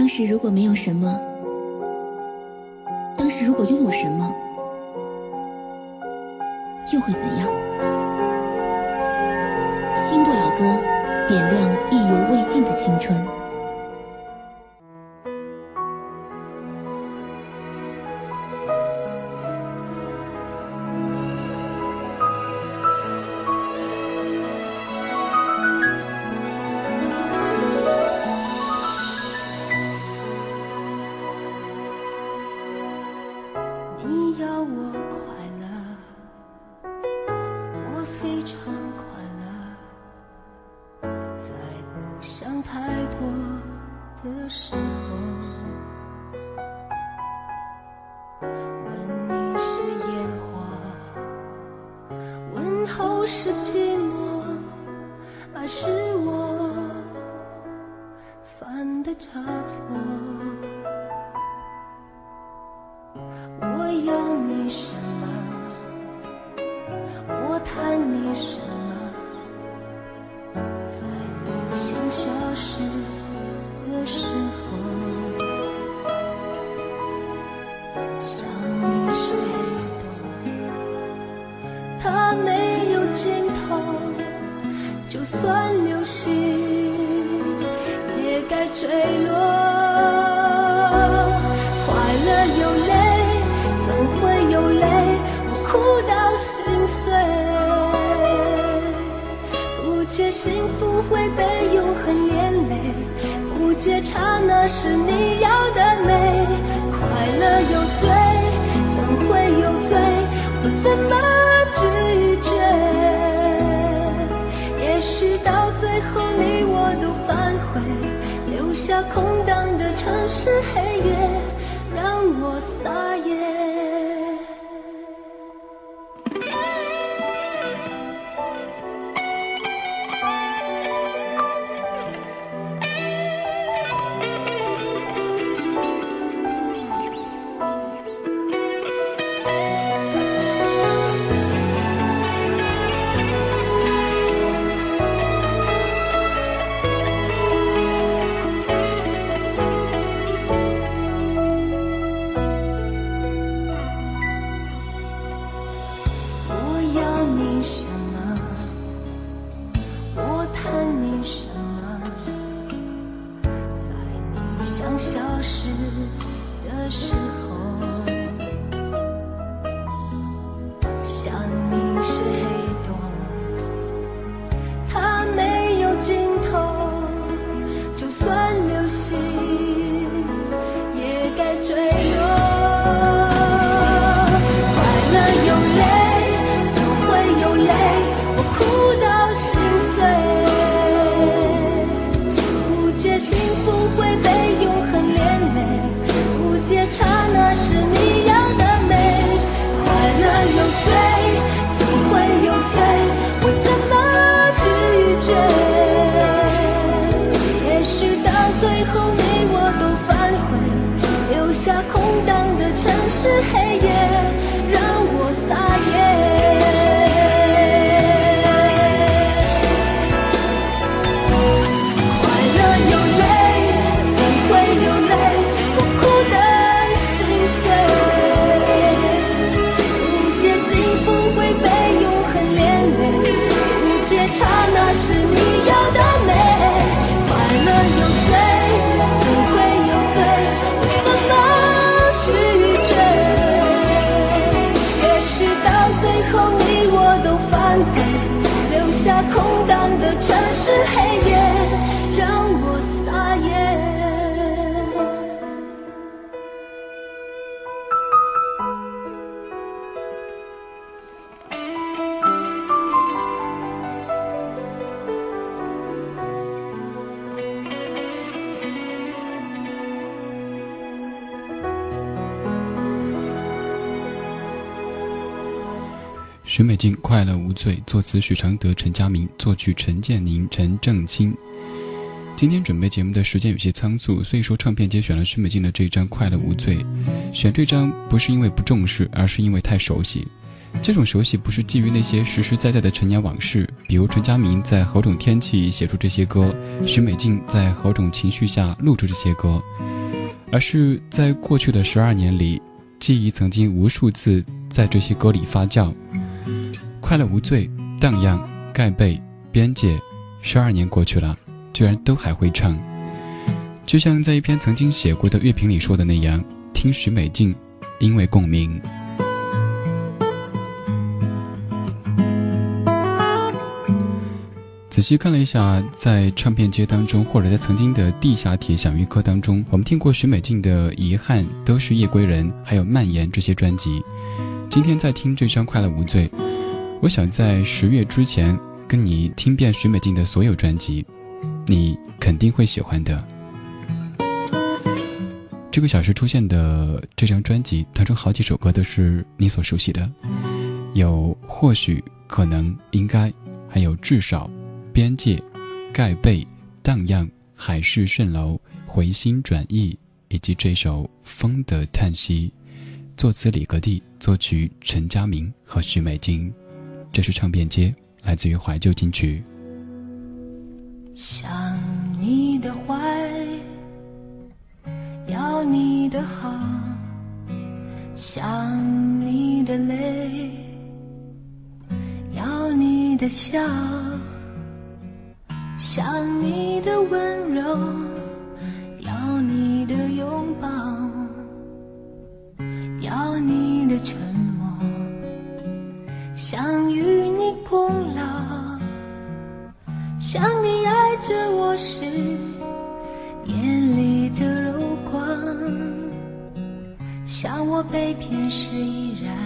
当时如果没有什么当时如果拥有什么又会怎样？会被永恒连累。不解刹那是你要尽快乐无罪作词许常德陈佳明作曲陈建宁陈正清。今天准备节目的时间有些仓促所以说唱片节选了许美静的这一张快乐无罪。选这张不是因为不重视而是因为太熟悉。这种熟悉不是基于那些实实在在的陈年往事比如陈佳明在何种天气写出这些歌许美静在何种情绪下录制这些歌。而是在过去的十二年里记忆曾经无数次在这些歌里发酵快乐无罪，荡漾，盖被，边界，十二年过去了，居然都还会唱。就像在一篇曾经写过的乐评里说的那样，听许美静，因为共鸣。仔细看了一下，在唱片街当中，或者在曾经的地下铁享誉歌当中，我们听过许美静的《遗憾》，都是夜归人，还有《蔓延》这些专辑。今天在听这张《快乐无罪》，我想在十月之前跟你听遍许美静的所有专辑，你肯定会喜欢的。这个小时出现的这张专辑当中，好几首歌都是你所熟悉的，有或许、可能、应该，还有至少。边界，盖被，荡漾，海市蜃楼，回心转意，以及这首《风的叹息》，作词李格弟，作曲陈佳明和许美静。这是唱片街，来自于怀旧金曲。想你的坏，要你的好，想你的泪，要你的笑。想你的温柔，要你的拥抱，要你的沉想你爱着我时眼里的柔光，想我被骗时依然。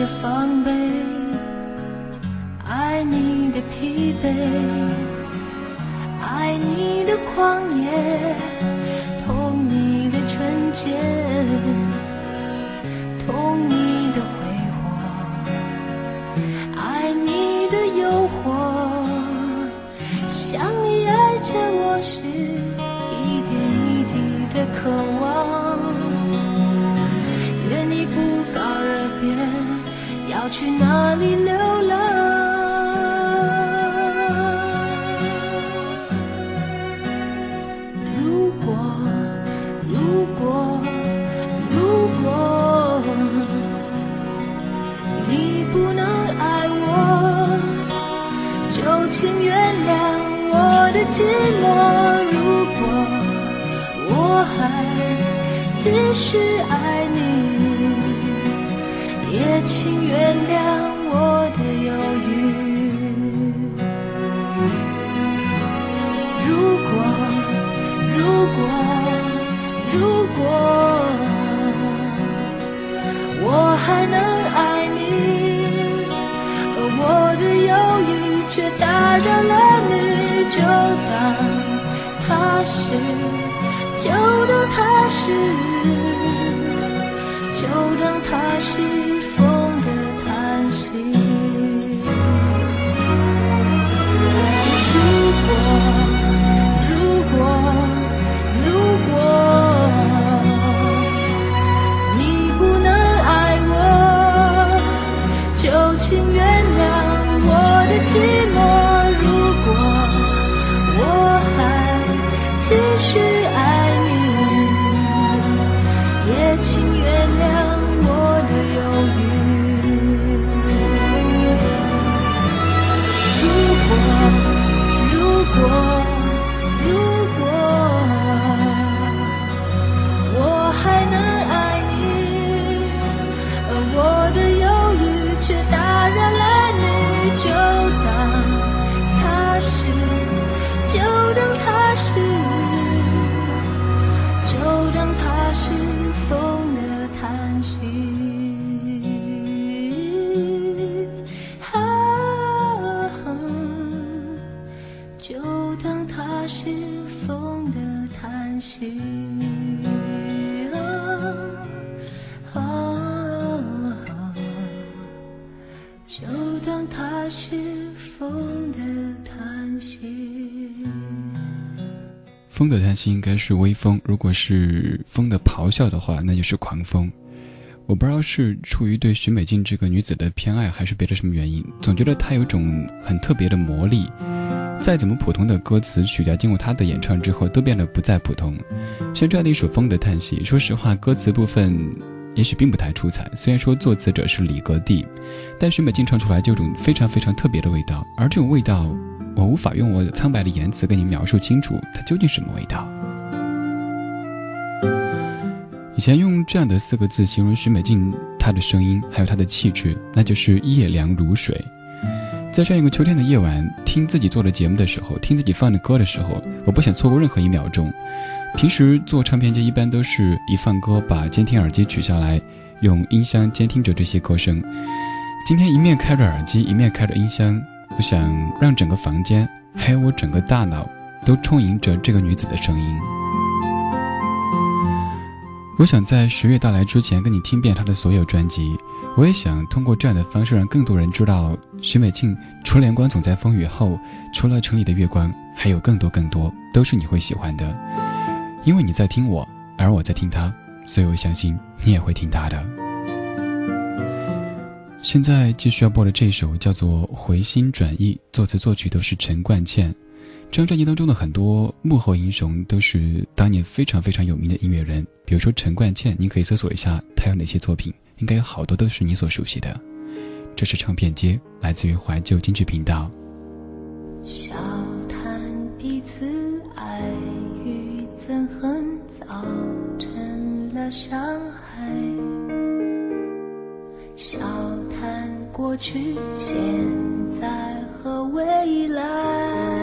的防备爱你的疲惫。继续爱你，也请原谅我的犹豫。如果，如果，如果我还能爱你，而我的犹豫却打扰了你。就当它是，就当它是，当它是应该是微风，如果是风的咆哮的话，那就是狂风。我不知道是出于对许美静这个女子的偏爱，还是别的什么原因，总觉得她有种很特别的魔力。再怎么普通的歌词曲调，经过她的演唱之后，都变得不再普通。像这样的一首《风的叹息》，说实话，歌词部分也许并不太出彩。虽然说作词者是李格弟，但许美静唱出来就有种非常非常特别的味道。而这种味道，我无法用我苍白的言辞跟你描述清楚，它究竟什么味道。以前用这样的四个字形容许美静，她的声音还有她的气质，那就是夜凉如水。在这样一个秋天的夜晚，听自己做的节目的时候，听自己放的歌的时候，我不想错过任何一秒钟。平时做唱片机，一般都是一放歌，把监听耳机取下来，用音箱监听着这些歌声。今天一面开着耳机，一面开着音箱，我想让整个房间，还有我整个大脑，都充盈着这个女子的声音。我想在十月到来之前跟你听遍她的所有专辑，我也想通过这样的方式让更多人知道许美静。除了阳光总在风雨后，除了城里的月光，还有更多更多都是你会喜欢的。因为你在听我，而我在听她，所以我相信你也会听她的。现在继续要播的这首叫做《回心转意》，作词作曲都是陈冠茜。这张专辑当中的很多幕后英雄都是当年非常非常有名的音乐人，比如说陈冠茜，您可以搜索一下他有哪些作品，应该有好多都是你所熟悉的。这是唱片街，来自于怀旧京剧频道。笑谈彼此爱与憎恨，造成了伤害。笑谈过去、现在和未来。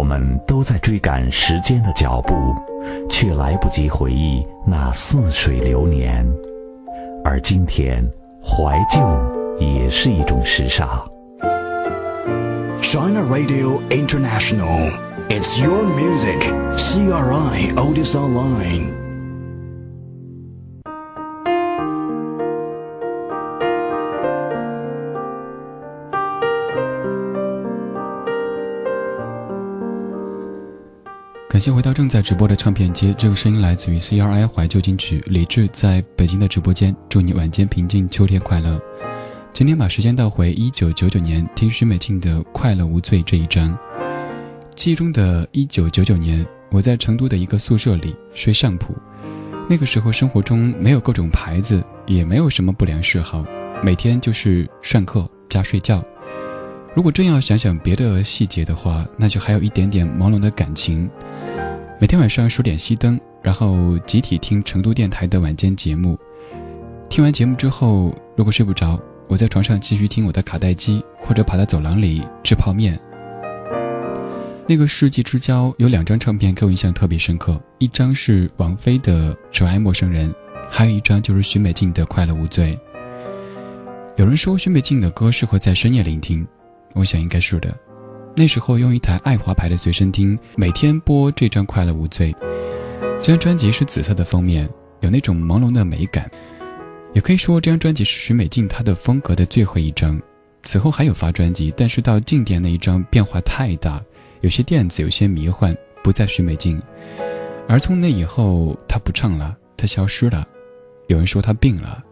我们都在追赶时间的脚步，却来不及回忆那似水流年。而今天，怀旧也是一种时尚。China Radio International, it's your music. CRI Otis 先回到正在直播的唱片街，这个声音来自于 CRI 怀旧金曲李志在北京的直播间。祝你晚间平静，秋天快乐。今天把时间倒回一九九九年，听许美静的《快乐无罪》这一张。记忆中的一九九九年，我在成都的一个宿舍里睡上铺。那个时候生活中没有各种牌子，也没有什么不良嗜好，每天就是上课加睡觉。如果真要想想别的细节的话，那就还有一点点朦胧的感情。每天晚上数点熄灯，然后集体听成都电台的晚间节目。听完节目之后，如果睡不着，我在床上继续听我的卡带机，或者跑到走廊里吃泡面。那个世纪之交有两张唱片给我印象特别深刻，一张是王菲的《只爱陌生人》，还有一张就是许美静的《快乐无罪》。有人说许美静的歌适合在深夜聆听，我想应该是的。那时候用一台爱华牌的随身听，每天播这张《快乐无罪》。这张专辑是紫色的封面，有那种朦胧的美感。也可以说，这张专辑是许美静她的风格的最后一张。此后还有发专辑，但是到静电那一张变化太大，有些电子，有些迷幻，不再许美静。而从那以后，她不唱了，她消失了。有人说她病了，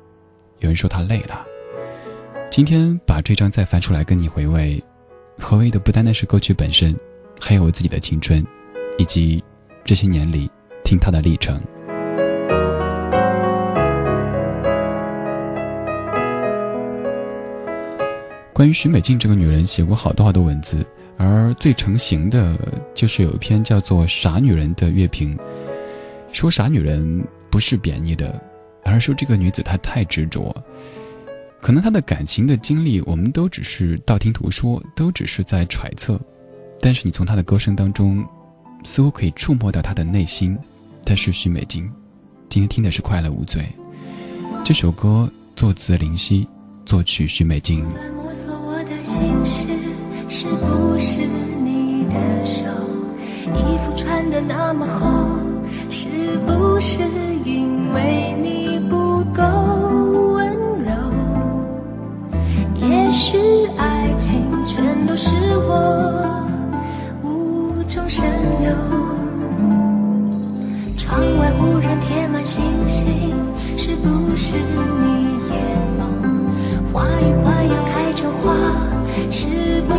有人说她累了。今天把这张再翻出来跟你回味。何为的不单单是歌曲本身，还有我自己的青春，以及这些年里听他的历程。关于许美静这个女人，写过好多好多文字，而最成型的就是有一篇叫做《傻女人》的乐评，说傻女人不是贬义的，而是说这个女子她太执着。可能他的感情的经历，我们都只是道听途说，都只是在揣测。但是你从他的歌声当中，似乎可以触摸到他的内心。他是许美静，今天听的是《快乐无罪》这首歌，作词林夕，作曲许美静。摸索我的心事，是不是你的手？衣服穿的那么厚，是不是因为你不是我无中生有。窗外忽然贴满星星，是不是你眼眸？花语快要开成花，是不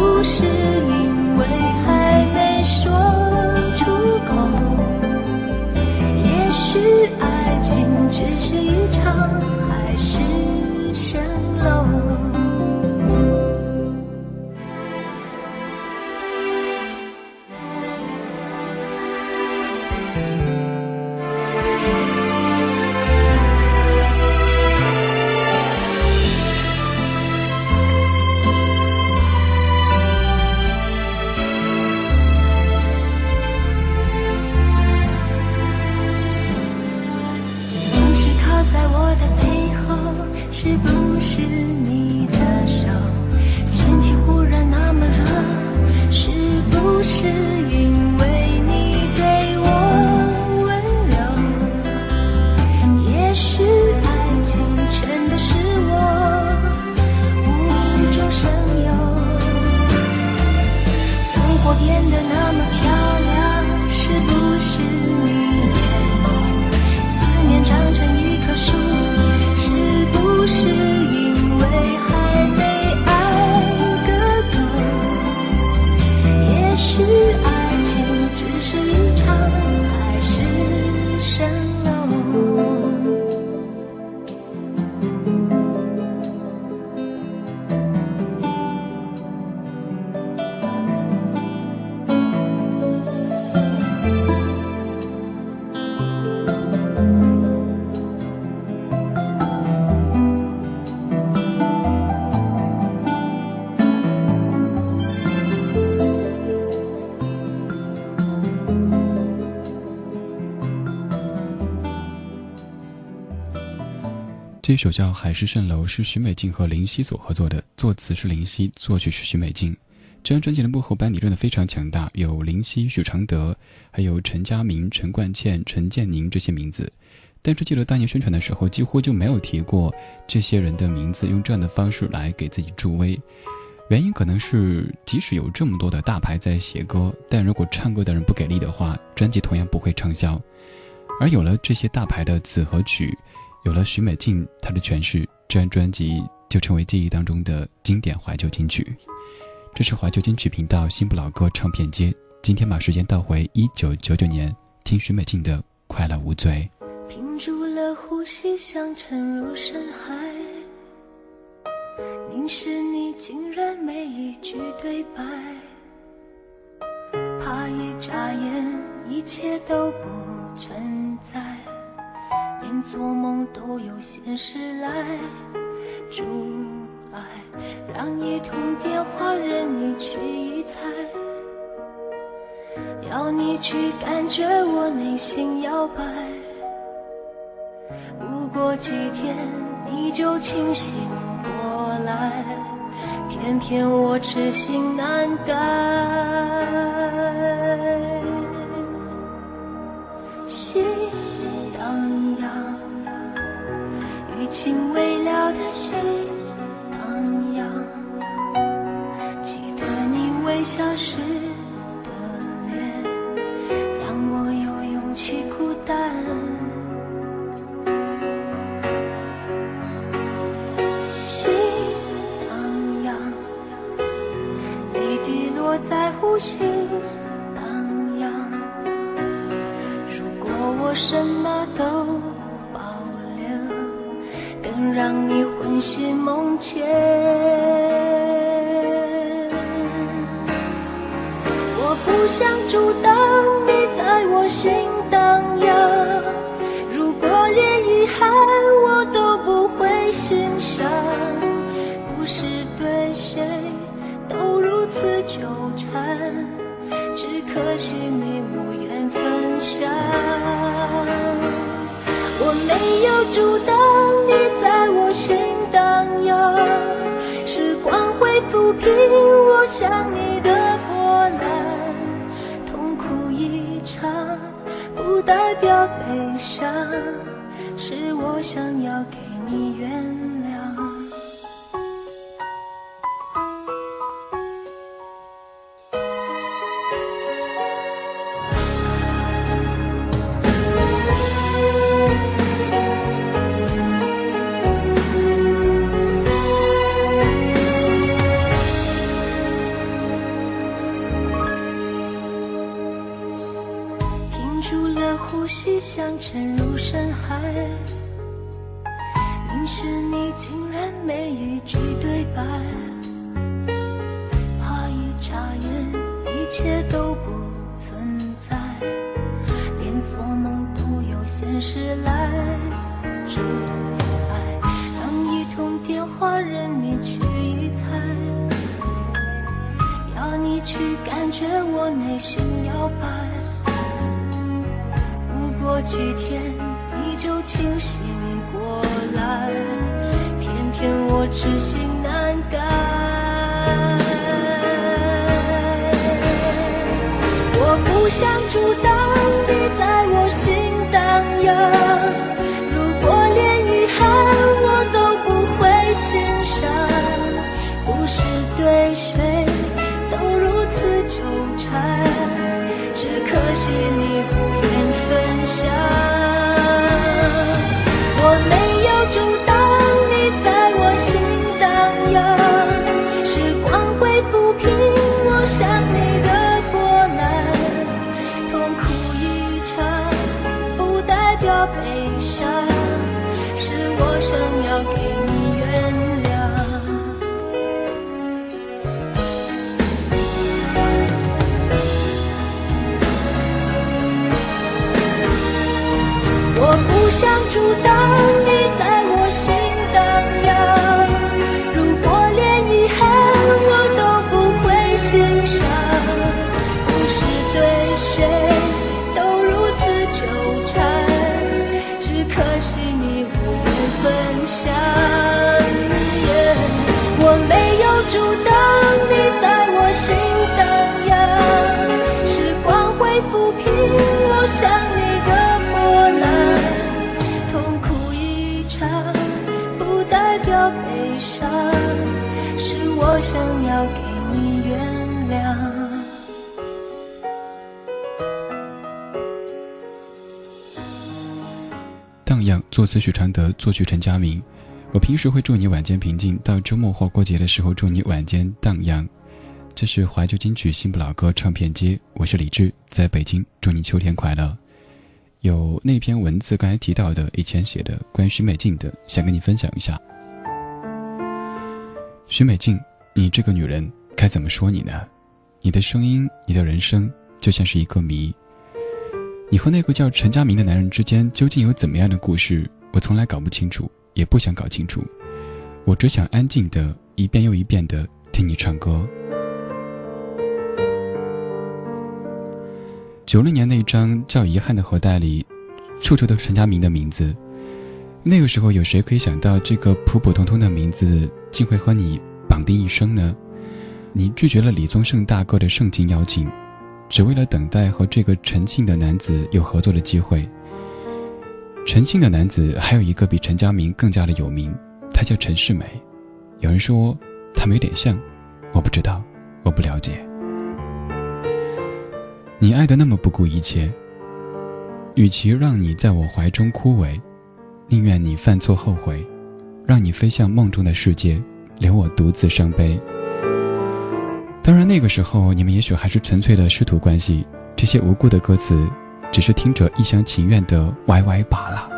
首叫《海市蜃楼》是许美静和林夕所合作的，作词是林夕，作曲是许美静。这张专辑的幕后班底真的非常强大，有林夕、许常德，还有陈佳明、陈冠茜、陈建宁这些名字。但是记得当年宣传的时候，几乎就没有提过这些人的名字，用这样的方式来给自己助威。原因可能是，即使有这么多的大牌在写歌，但如果唱歌的人不给力的话，专辑同样不会畅销。而有了这些大牌的词和曲。有了许美静她的诠释，这张专辑就成为记忆当中的经典怀旧金曲。这是怀旧金曲频道新不老歌唱片街。今天把时间倒回一九九九年，听许美静的《快乐无罪》。屏住了呼吸，想沉入深海，凝视你，竟然没一句对白，怕一眨眼，一切都不存在。连做梦都有现实来阻碍，让一通电话任你去猜，要你去感觉我内心摇摆。不过几天你就清醒过来，偏偏我痴心难改。消失的脸，让我有勇气孤单。心荡漾，泪滴落在无心荡漾。如果我什么都保留，更让你魂牵梦牵。阻挡你在我心荡漾，如果连遗憾我都不会欣赏，不是对谁都如此纠缠，只可惜你无缘分享。我没有阻挡你在我心荡漾，时光会抚平我想你的代表悲伤，是我想要给你原谅。海。凝视你，竟然没一句对白。怕一眨眼，一切都不存在，连做梦都有现实来阻碍。让一通电话任你去猜。要你去感觉我内心摇摆。不过几天就清醒过来，偏偏我痴心难改。我不想阻挡你在我心荡漾。作词许常德，作曲陈佳明。我平时会祝你晚间平静，到周末或过节的时候祝你晚间荡漾。这是怀旧金曲新不老歌唱片街，我是李志，在北京，祝你秋天快乐。有那篇文字刚才提到的，以前写的关于许美静的，想跟你分享一下。许美静，你这个女人该怎么说你呢？你的声音，你的人生，就像是一个谜。你和那个叫陈佳明的男人之间究竟有怎么样的故事？我从来搞不清楚，也不想搞清楚。我只想安静的一遍又一遍的听你唱歌。九六年那张叫《遗憾的盒带》里，处处都是陈佳明的名字。那个时候，有谁可以想到这个普普通通的名字，竟会和你绑定一生呢？你拒绝了李宗盛大哥的盛情邀请。只为了等待和这个陈庆的男子有合作的机会。陈庆的男子还有一个比陈佳明更加的有名，他叫陈世美。有人说他们有点像，我不知道，我不了解。你爱的那么不顾一切，与其让你在我怀中枯萎，宁愿你犯错后悔，让你飞向梦中的世界，留我独自伤悲。当然，那个时候你们也许还是纯粹的师徒关系，这些无辜的歌词，只是听者一厢情愿的歪歪罢了。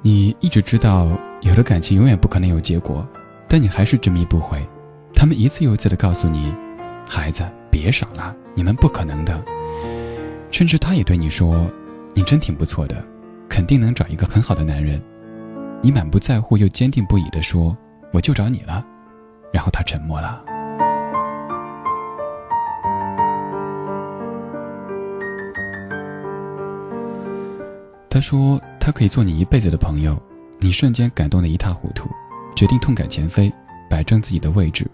你一直知道，有的感情永远不可能有结果，但你还是执迷不悔。他们一次又一次的告诉你：“孩子，别傻了，你们不可能的。”甚至他也对你说：“你真挺不错的，肯定能找一个很好的男人。”你满不在乎又坚定不移的说：“我就找你了。”然后他沉默了。他说他可以做你一辈子的朋友，你瞬间感动得一塌糊涂，决定痛改前非，摆正自己的位置。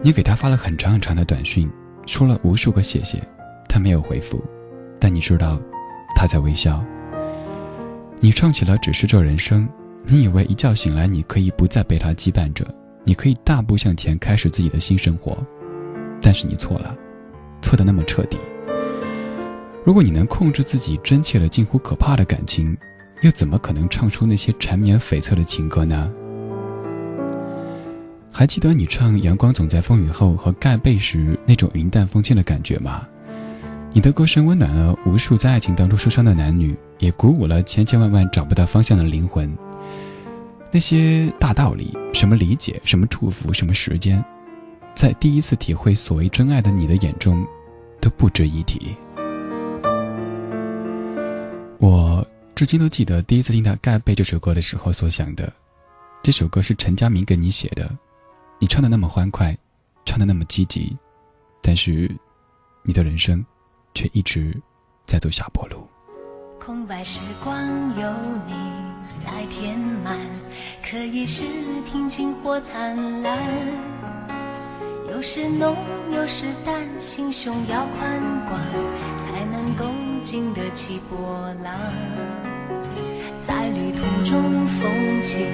你给他发了很长很长的短讯，说了无数个谢谢，他没有回复，但你知道，他在微笑。你唱起了《只是这人生》，你以为一觉醒来你可以不再被他羁绊着，你可以大步向前开始自己的新生活，但是你错了，错得那么彻底。如果你能控制自己真切的近乎可怕的感情，又怎么可能唱出那些缠绵悱恻的情歌呢？还记得你唱《阳光总在风雨后》和盖被时那种云淡风轻的感觉吗？你的歌声温暖了无数在爱情当中受伤的男女，也鼓舞了千千万万找不到方向的灵魂。那些大道理，什么理解，什么祝福，什么时间，在第一次体会所谓真爱的你的眼中，都不值一提。我至今都记得第一次听到《盖被》这首歌的时候所想的，这首歌是陈佳明给你写的，你唱的那么欢快，唱的那么积极，但是你的人生却一直在走下坡路。空白时光有你来填满，可以是平静或灿烂。有时浓，有时淡，心胸要宽广，才能够经得起波浪。在旅途中，风起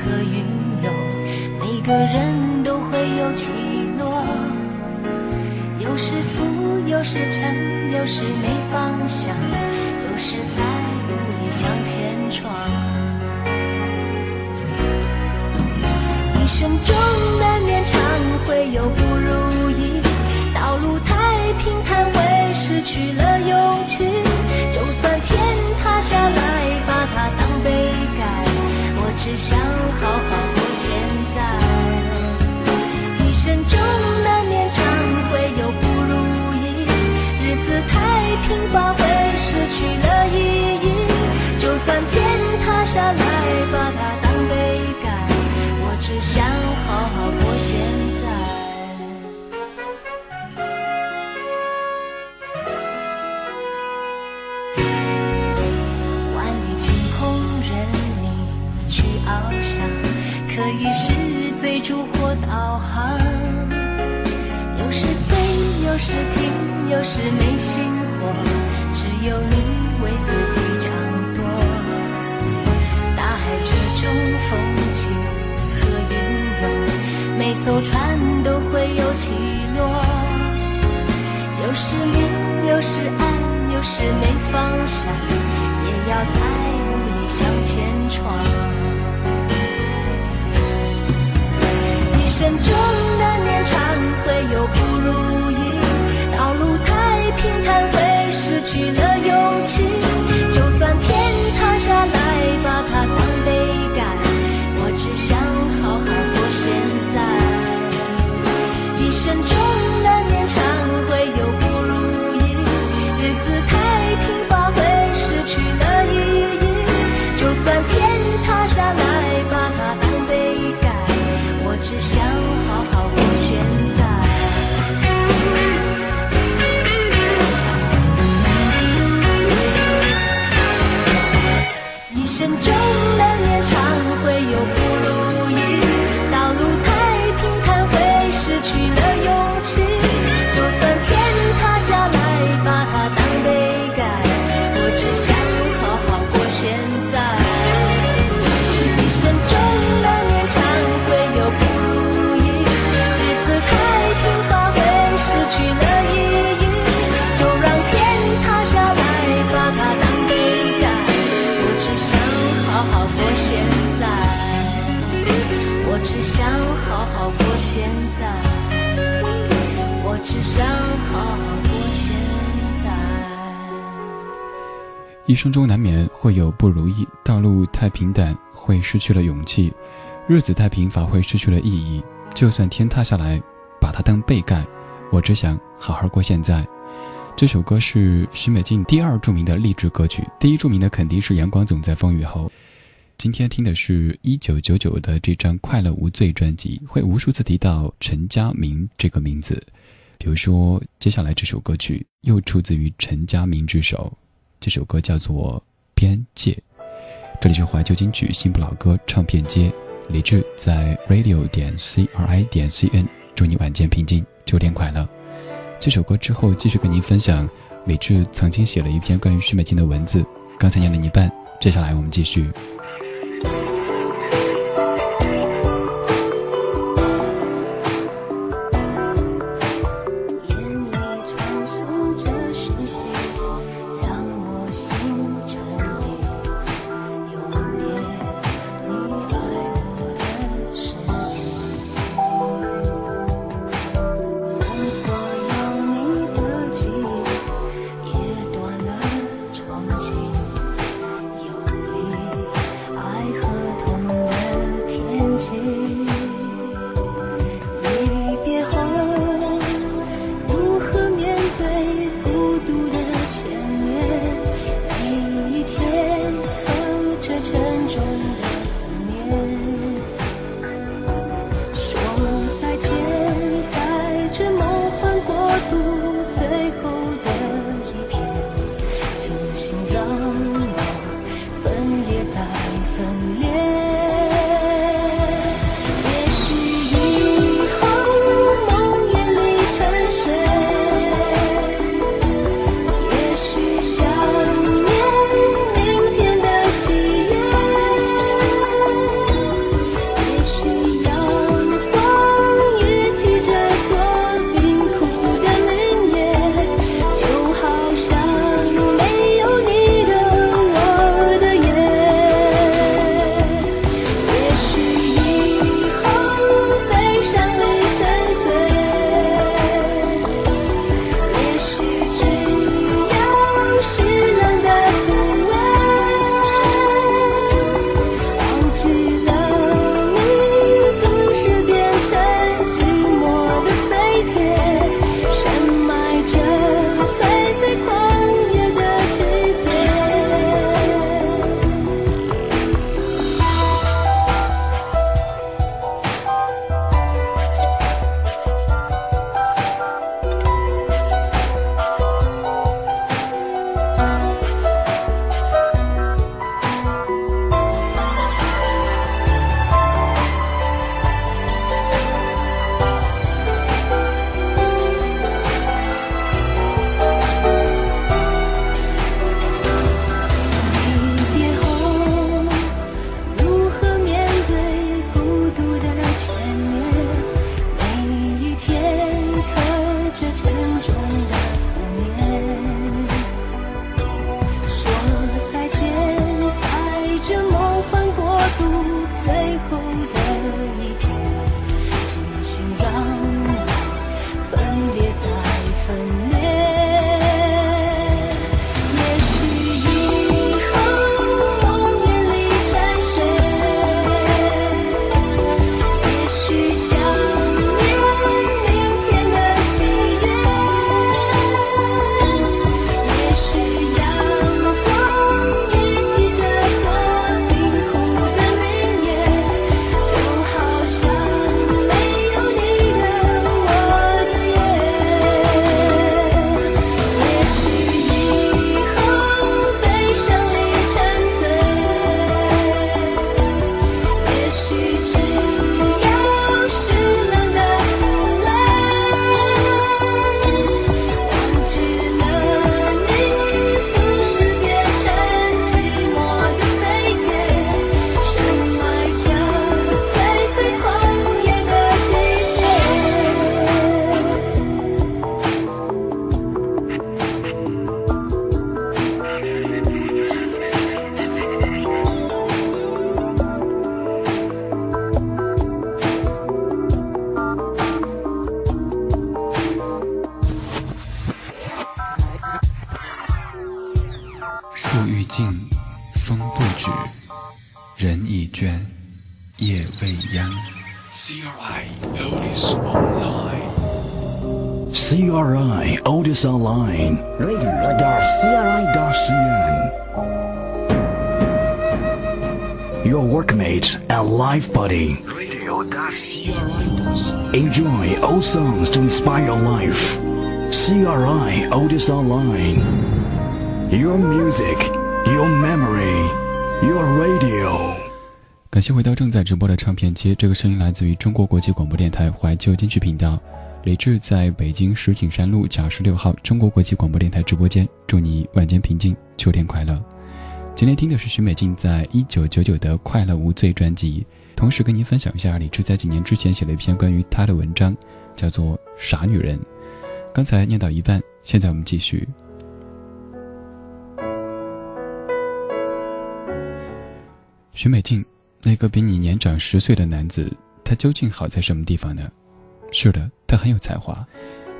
和云涌，每个人都会有起落。有时浮，有时沉，有时没方向，有时在努力向前闯。一生中难免常会有不如意，道路太平坦，会失去了只想好好过现在。一生中难免常会有不如意，日子太平凡，会失去了意义。就算天塌下来，把它时停，有时没心火，只有你为自己掌舵。大海之中，风起和云涌，每艘船都会有起落。有时明，有时暗，有时没方向，也要在努力向前闯。一生中的年长会有不如意，平坦，会失去了勇气。一生中难免会有不如意，道路太平淡会失去了勇气，日子太贫乏会失去了意义。就算天塌下来，把它当被盖，我只想好好过现在。这首歌是许美静第二著名的励志歌曲，第一著名的肯定是《阳光总在风雨后》。今天听的是一九九九的这张《快乐无罪》专辑，会无数次提到陈佳明这个名字。比如说，接下来这首歌曲又出自于陈佳明之手，这首歌叫做《边界》。这里是怀旧金曲新不老歌唱片街，李志在 radio 点 c r i 点 c n，祝你晚间平静，秋天快乐。这首歌之后继续跟您分享，李志曾经写了一篇关于徐美静的文字，刚才念了一半，接下来我们继续。Life. CRI Otis Online. Your music, your memory, your radio. 感谢回到正在直播的唱片街，这个声音来自于中国国际广播电台怀旧金曲频道，李志在北京石景山路甲十六号中国国际广播电台直播间，祝你晚间平静，秋天快乐。今天听的是许美静在一九九九的《快乐无罪》专辑，同时跟您分享一下李志在几年之前写了一篇关于她的文章，叫做《傻女人》。刚才念到一半，现在我们继续。许美静，那个比你年长十岁的男子，他究竟好在什么地方呢？是的，他很有才华，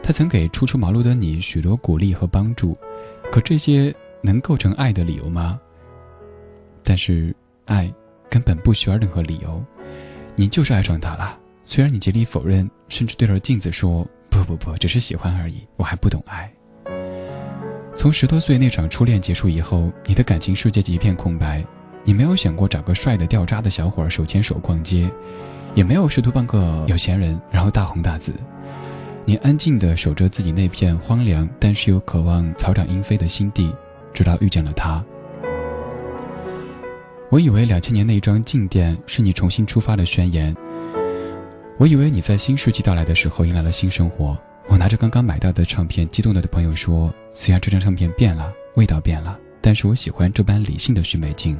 他曾给初出茅庐的你许多鼓励和帮助，可这些能构成爱的理由吗？但是，爱根本不需要任何理由，你就是爱上他了。虽然你极力否认，甚至对着镜子说：“不不不，只是喜欢而已，我还不懂爱。”从十多岁那场初恋结束以后，你的感情世界一片空白。你没有想过找个帅的掉渣的小伙儿手牵手逛街，也没有试图扮个有钱人然后大红大紫。你安静地守着自己那片荒凉但是又渴望草长莺飞的心地，直到遇见了他。我以为两千年那张静电是你重新出发的宣言。我以为你在新世纪到来的时候迎来了新生活。我拿着刚刚买到的唱片，激动地对朋友说：“虽然这张唱片变了，味道变了，但是我喜欢这般理性的许美静。”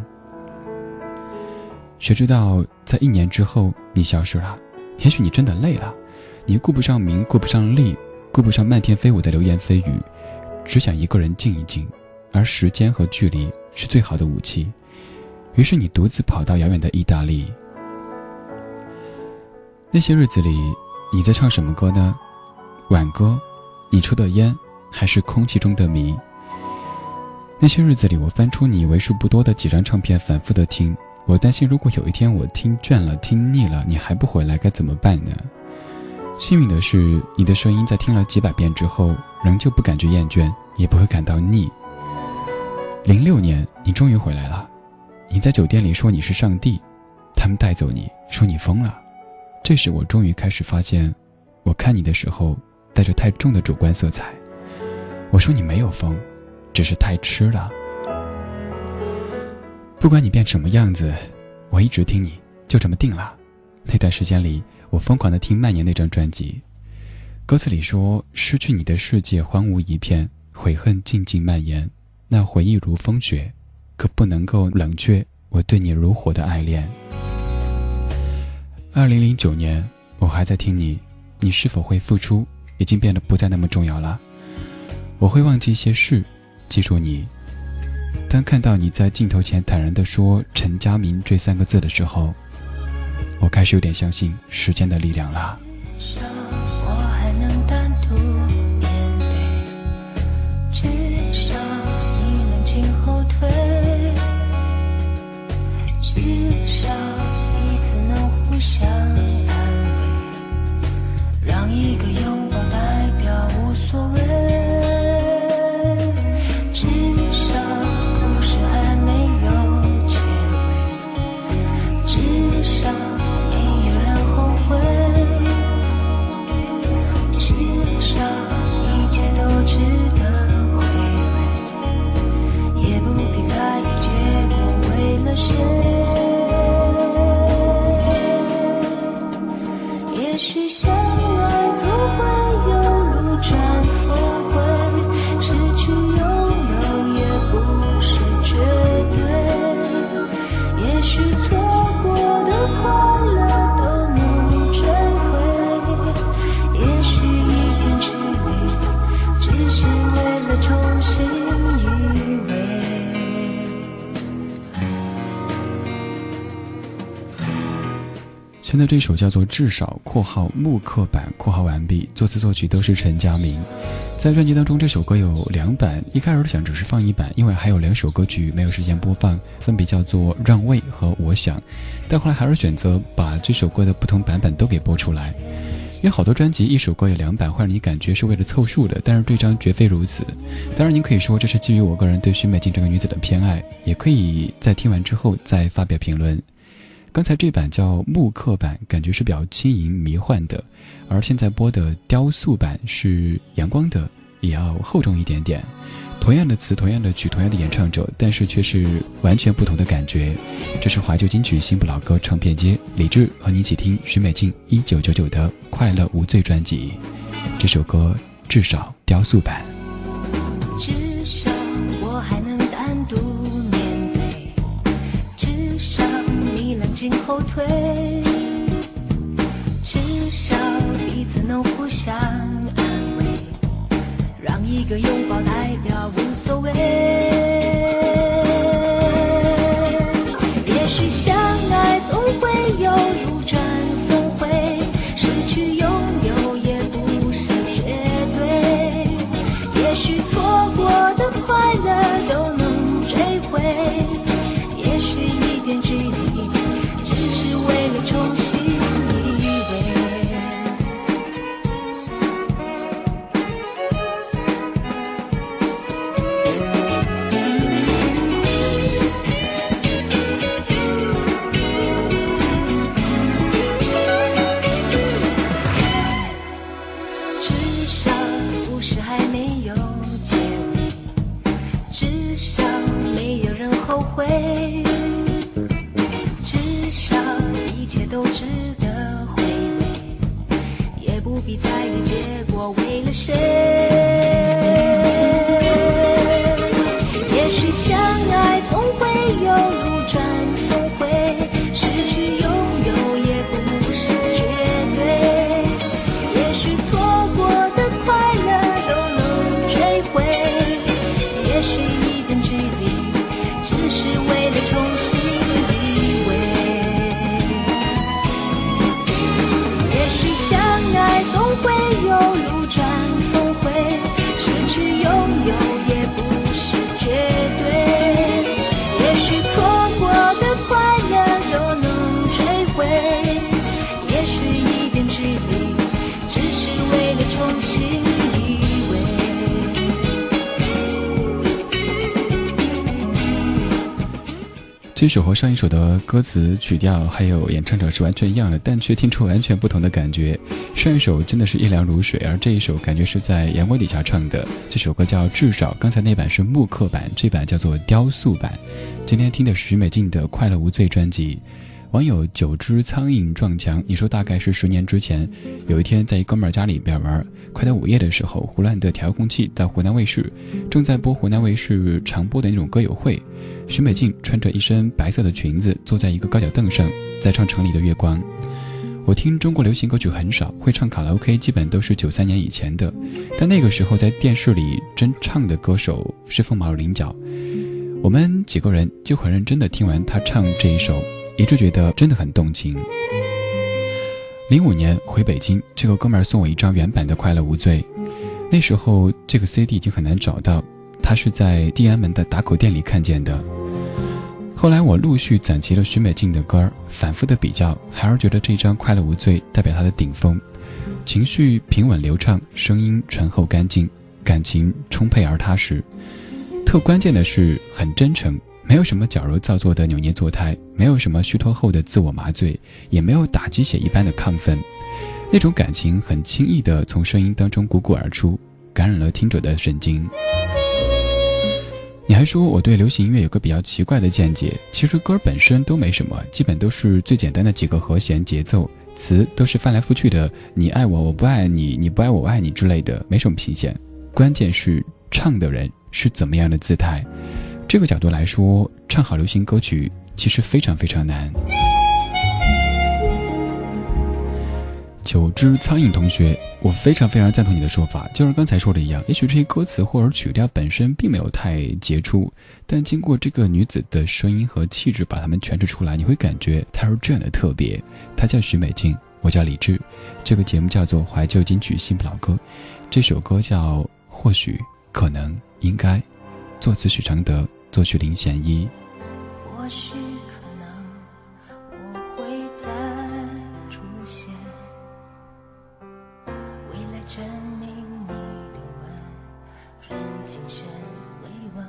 谁知道，在一年之后，你消失了。也许你真的累了，你顾不上名，顾不上利，顾不上漫天飞舞的流言蜚语，只想一个人静一静。而时间和距离是最好的武器。于是你独自跑到遥远的意大利。那些日子里，你在唱什么歌呢？挽歌，你抽的烟，还是空气中的谜？那些日子里，我翻出你为数不多的几张唱片，反复的听。我担心，如果有一天我听倦了、听腻了，你还不回来，该怎么办呢？幸运的是，你的声音在听了几百遍之后，仍旧不感觉厌倦，也不会感到腻。零六年，你终于回来了。你在酒店里说你是上帝，他们带走你说你疯了。这时，我终于开始发现，我看你的时候带着太重的主观色彩。我说你没有疯，只是太痴了。不管你变什么样子，我一直听你，就这么定了。那段时间里，我疯狂的听《蔓延》那张专辑，歌词里说：“失去你的世界荒芜一片，悔恨静静蔓延，那回忆如风雪，可不能够冷却我对你如火的爱恋。”二零零九年，我还在听你，你是否会付出？已经变得不再那么重要了。我会忘记一些事，记住你。当看到你在镜头前坦然地说“陈佳明”这三个字的时候，我开始有点相信时间的力量了。这首叫做《至少》（括号木刻版）（括号完毕），作词作曲都是陈佳明。在专辑当中，这首歌有两版。一开始想只是放一版，因为还有两首歌曲没有时间播放，分别叫做《让位》和《我想》。但后来还是选择把这首歌的不同版本都给播出来。因为好多专辑一首歌有两版，会让你感觉是为了凑数的，但是这张绝非如此。当然，您可以说这是基于我个人对徐美静这个女子的偏爱，也可以在听完之后再发表评论。刚才这版叫木刻版，感觉是比较轻盈迷幻的，而现在播的雕塑版是阳光的，也要厚重一点点。同样的词，同样的曲，同样的演唱者，但是却是完全不同的感觉。这是怀旧金曲新不老歌唱片街，李志和你一起听徐美静一九九九的《快乐无罪》专辑，这首歌至少雕塑版。后退，至少彼此能互相安慰，让一个拥抱代表无所谓。必在意结果，为了谁？也许相爱总会。这首和上一首的歌词、曲调还有演唱者是完全一样的，但却听出完全不同的感觉。上一首真的是一凉如水，而这一首感觉是在阳光底下唱的。这首歌叫《至少》，刚才那版是木刻版，这版叫做雕塑版。今天听的是徐美静的《快乐无罪》专辑。网友九只苍蝇撞墙，你说大概是十年之前，有一天在一哥们儿家里边玩，快到午夜的时候，胡乱的调控器在湖南卫视正在播湖南卫视常播的那种歌友会，徐美静穿着一身白色的裙子，坐在一个高脚凳上，在唱《城里的月光》。我听中国流行歌曲很少，会唱卡拉 OK 基本都是九三年以前的。但那个时候在电视里真唱的歌手是凤毛麟角。我们几个人就很认真的听完他唱这一首，一直觉得真的很动情。零五年回北京，这个哥们儿送我一张原版的《快乐无罪》，那时候这个 CD 已经很难找到，他是在地安门的打口店里看见的。后来我陆续攒齐了许美静的歌儿，反复的比较，还是觉得这张《快乐无罪》代表她的顶峰，情绪平稳流畅，声音醇厚干净，感情充沛而踏实。特关键的是很真诚。没有什么矫揉造作的扭捏作态，没有什么虚脱后的自我麻醉，也没有打鸡血一般的亢奋，那种感情很轻易的从声音当中汩汩而出，感染了听者的神经。你还说我对流行音乐有个比较奇怪的见解，其实歌本身都没什么，基本都是最简单的几个和弦节奏，词都是翻来覆去的，你爱我我不爱你，你不爱我我爱你之类的，没什么新鲜。关键是唱的人是怎么样的姿态。这个角度来说，唱好流行歌曲其实非常非常难。九只苍蝇同学，我非常非常赞同你的说法，就像刚才说的一样，也许这些歌词或者曲调本身并没有太杰出，但经过这个女子的声音和气质把它们诠释出来，你会感觉她是这样的特别。她叫许美静，我叫李志，这个节目叫做怀旧金曲新不老歌，这首歌叫《或许可能应该》，作词许常德。作曲林贤一。或许可能我会再出现，为了证明你的吻仍谨慎慰问，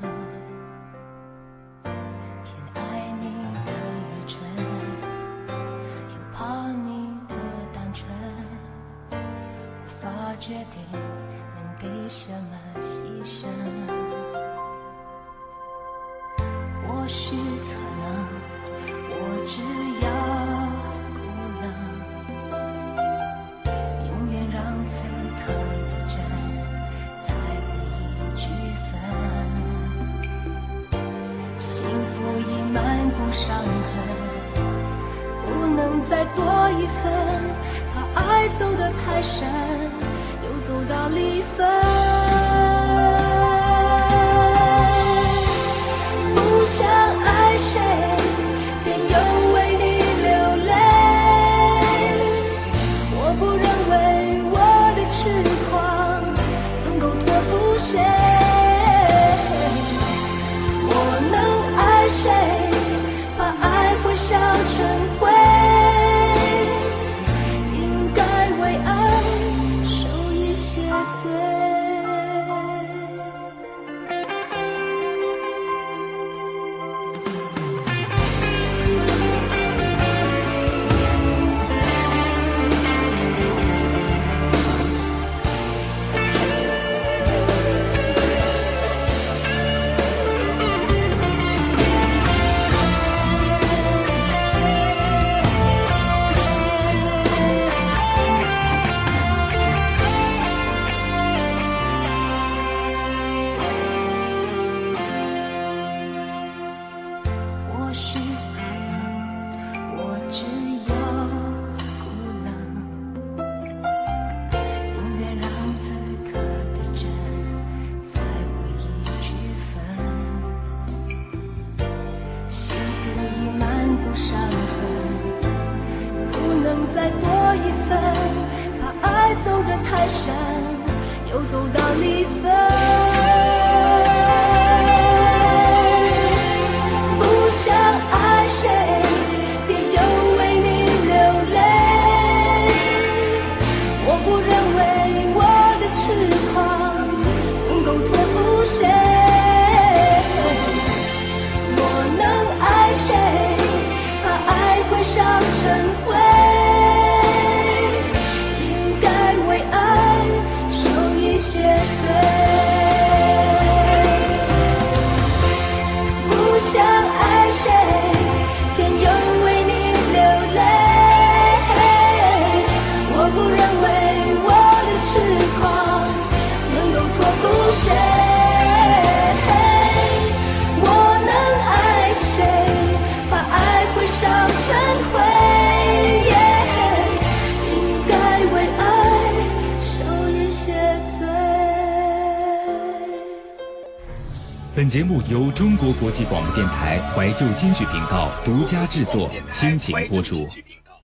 偏爱你的愚蠢，又怕你的单纯，无法决定能给什么牺牲。或许怀旧京剧频道独家制作，倾情播出。